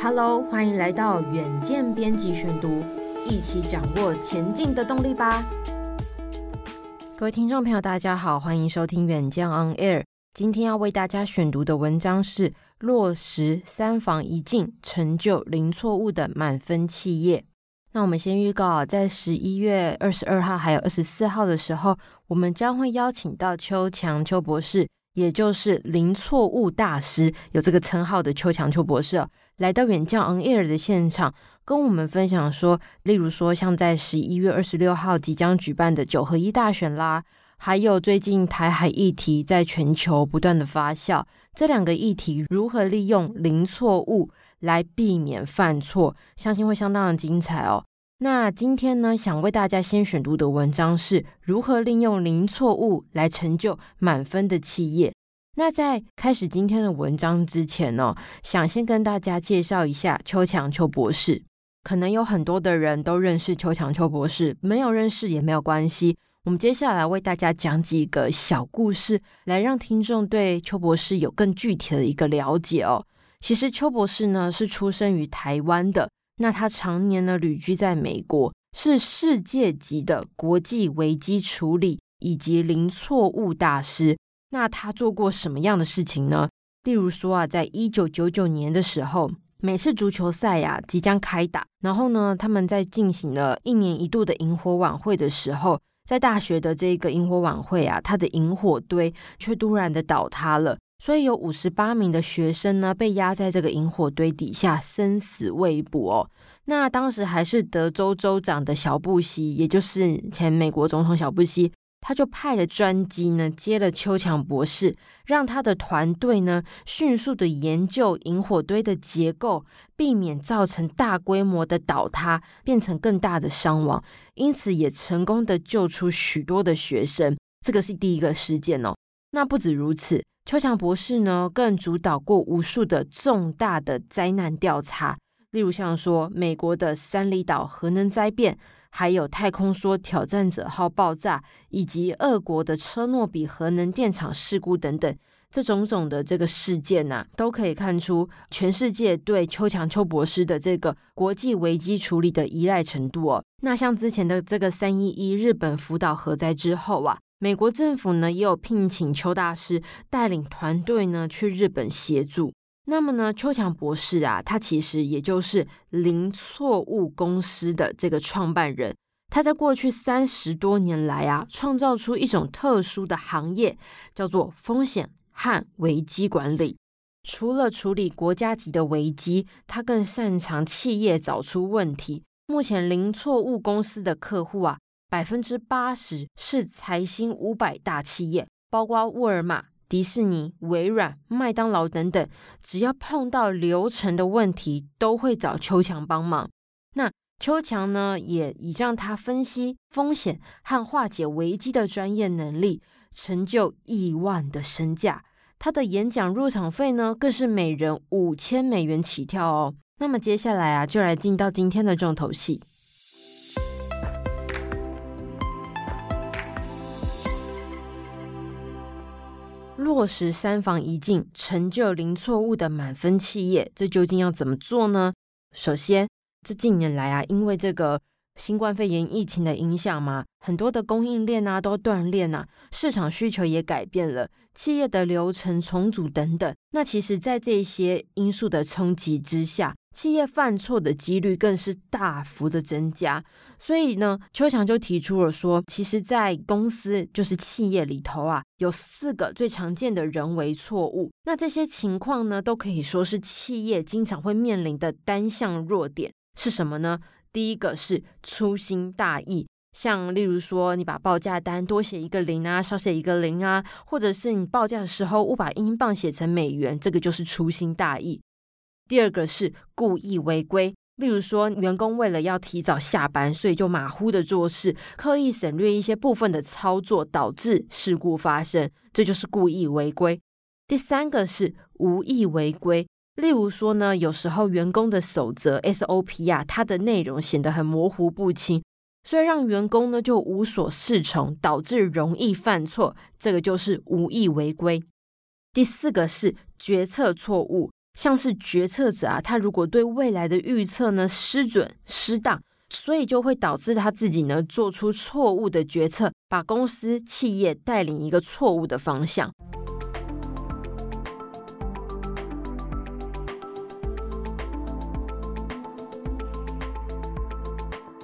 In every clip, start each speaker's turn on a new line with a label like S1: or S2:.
S1: Hello，欢迎来到远见编辑选读，一起掌握前进的动力吧。各位听众朋友，大家好，欢迎收听远见 On Air。今天要为大家选读的文章是《落实三防一敬，成就零错误的满分企业》。那我们先预告，在十一月二十二号还有二十四号的时候，我们将会邀请到邱强邱博士，也就是零错误大师，有这个称号的邱强邱博士哦，来到远见 On Air 的现场，跟我们分享说，例如说像在十一月二十六号即将举办的九合一大选啦。还有最近台海议题在全球不断的发酵，这两个议题如何利用零错误来避免犯错，相信会相当的精彩哦。那今天呢，想为大家先选读的文章是如何利用零错误来成就满分的企业。那在开始今天的文章之前呢，想先跟大家介绍一下邱强邱博士。可能有很多的人都认识邱强邱博士，没有认识也没有关系。我们接下来为大家讲几个小故事，来让听众对邱博士有更具体的一个了解哦。其实邱博士呢是出生于台湾的，那他常年呢旅居在美国，是世界级的国际危机处理以及零错误大师。那他做过什么样的事情呢？例如说啊，在一九九九年的时候，美式足球赛呀即将开打，然后呢，他们在进行了一年一度的萤火晚会的时候。在大学的这个萤火晚会啊，它的萤火堆却突然的倒塌了，所以有五十八名的学生呢被压在这个萤火堆底下，生死未卜哦。那当时还是德州州长的小布希，也就是前美国总统小布希。他就派了专机呢，接了邱强博士，让他的团队呢迅速的研究引火堆的结构，避免造成大规模的倒塌，变成更大的伤亡。因此也成功的救出许多的学生。这个是第一个事件哦。那不止如此，邱强博士呢更主导过无数的重大的灾难调查，例如像说美国的三里岛核能灾变。还有太空梭挑战者号爆炸，以及俄国的车诺比核能电厂事故等等，这种种的这个事件呐、都可以看出全世界对邱强邱博士的这个国际危机处理的依赖程度哦。那像之前的这个三一一日本福岛核灾之后啊，美国政府呢也有聘请邱大师带领团队呢去日本协助。那么呢，邱强博士啊，他其实也就是零错误公司的这个创办人。他在过去三十多年来啊，创造出一种特殊的行业，叫做风险和危机管理。除了处理国家级的危机，他更擅长企业找出问题。目前零错误公司的客户啊，百分之八十是财新五百大企业，包括沃尔玛。迪士尼、微软、麦当劳等等，只要碰到流程的问题，都会找邱强帮忙。那邱强呢，也倚仗他分析风险和化解危机的专业能力，成就亿万的身价。他的演讲入场费呢，更是每人五千美元起跳哦。那么接下来啊，就来进到今天的重头戏。落实三防一净，成就零错误的满分企业，这究竟要怎么做呢？首先，这近年来啊，因为这个新冠肺炎疫情的影响嘛，很多的供应链啊都断链啊，市场需求也改变了，企业的流程重组等等。那其实，在这些因素的冲击之下，企业犯错的几率更是大幅的增加，所以呢，邱强就提出了说，其实，在公司就是企业里头啊，有四个最常见的人为错误。那这些情况呢，都可以说是企业经常会面临的单项弱点是什么呢？第一个是粗心大意，像例如说，你把报价单多写一个零啊，少写一个零啊，或者是你报价的时候误把英镑写成美元，这个就是粗心大意。第二个是故意违规，例如说，员工为了要提早下班，所以就马虎的做事，刻意省略一些部分的操作，导致事故发生，这就是故意违规。第三个是无意违规，例如说呢，有时候员工的守则 SOP 啊，它的内容显得很模糊不清，所以让员工呢就无所适从，导致容易犯错，这个就是无意违规。第四个是决策错误。像是决策者啊，他如果对未来的预测呢失准失当，所以就会导致他自己呢做出错误的决策，把公司企业带领一个错误的方向。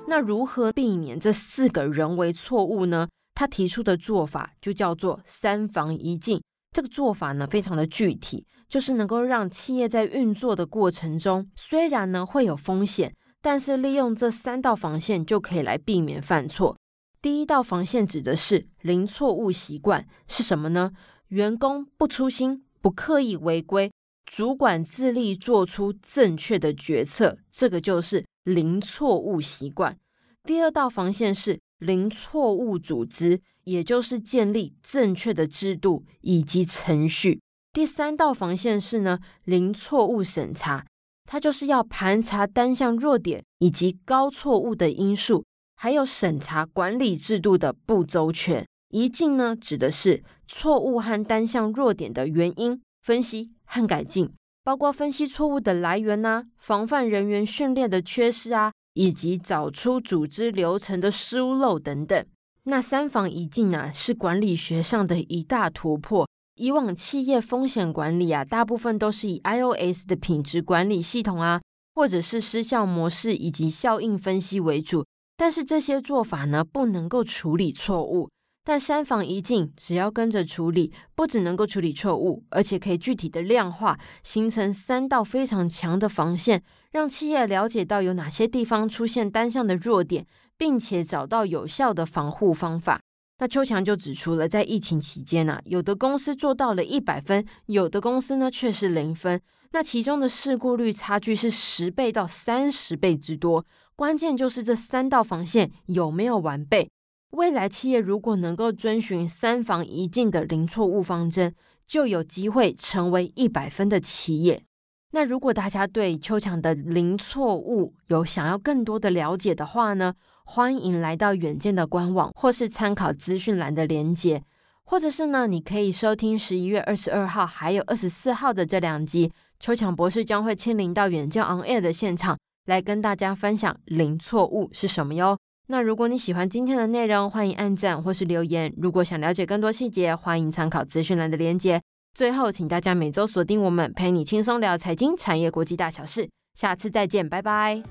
S1: 那如何避免这四个人为错误呢？他提出的做法就叫做三防一禁。这个做法呢，非常的具体，就是能够让企业在运作的过程中，虽然呢会有风险，但是利用这三道防线就可以来避免犯错。第一道防线指的是零错误习惯，是什么呢？员工不粗心，不刻意违规，主管自立做出正确的决策，这个就是零错误习惯。第二道防线是零错误组织。也就是建立正确的制度以及程序。第三道防线是呢，零错误审查，它就是要盘查单项弱点以及高错误的因素，还有审查管理制度的不周全。一禁呢，指的是错误和单项弱点的原因分析和改进，包括分析错误的来源呐、啊，防范人员训练的缺失啊，以及找出组织流程的疏漏等等。那三防一禁啊，是管理学上的一大突破。以往企业风险管理啊，大部分都是以 IOS 的品质管理系统啊，或者是失效模式以及效应分析为主。但是这些做法呢，不能够处理错误。但三防一禁，只要跟着处理，不只能够处理错误，而且可以具体的量化，形成三道非常强的防线，让企业了解到有哪些地方出现单项的弱点。并且找到有效的防护方法。那邱强就指出了，在疫情期间呢、啊，有的公司做到了一百分，有的公司呢却是零分。那其中的事故率差距是十倍到三十倍之多。关键就是这三道防线有没有完备。未来企业如果能够遵循三防一禁的零错误方针，就有机会成为一百分的企业。那如果大家对秋强的零错误有想要更多的了解的话呢，欢迎来到远见的官网，或是参考资讯栏的连结，或者是呢，你可以收听十一月二十二号还有二十四号的这两集，秋强博士将会亲临到远见 On Air 的现场，来跟大家分享零错误是什么哟。那如果你喜欢今天的内容，欢迎按赞或是留言。如果想了解更多细节，欢迎参考资讯栏的连结。最后，请大家每周锁定我们，陪你轻松聊财经、产业、国际大小事。下次再见，拜拜。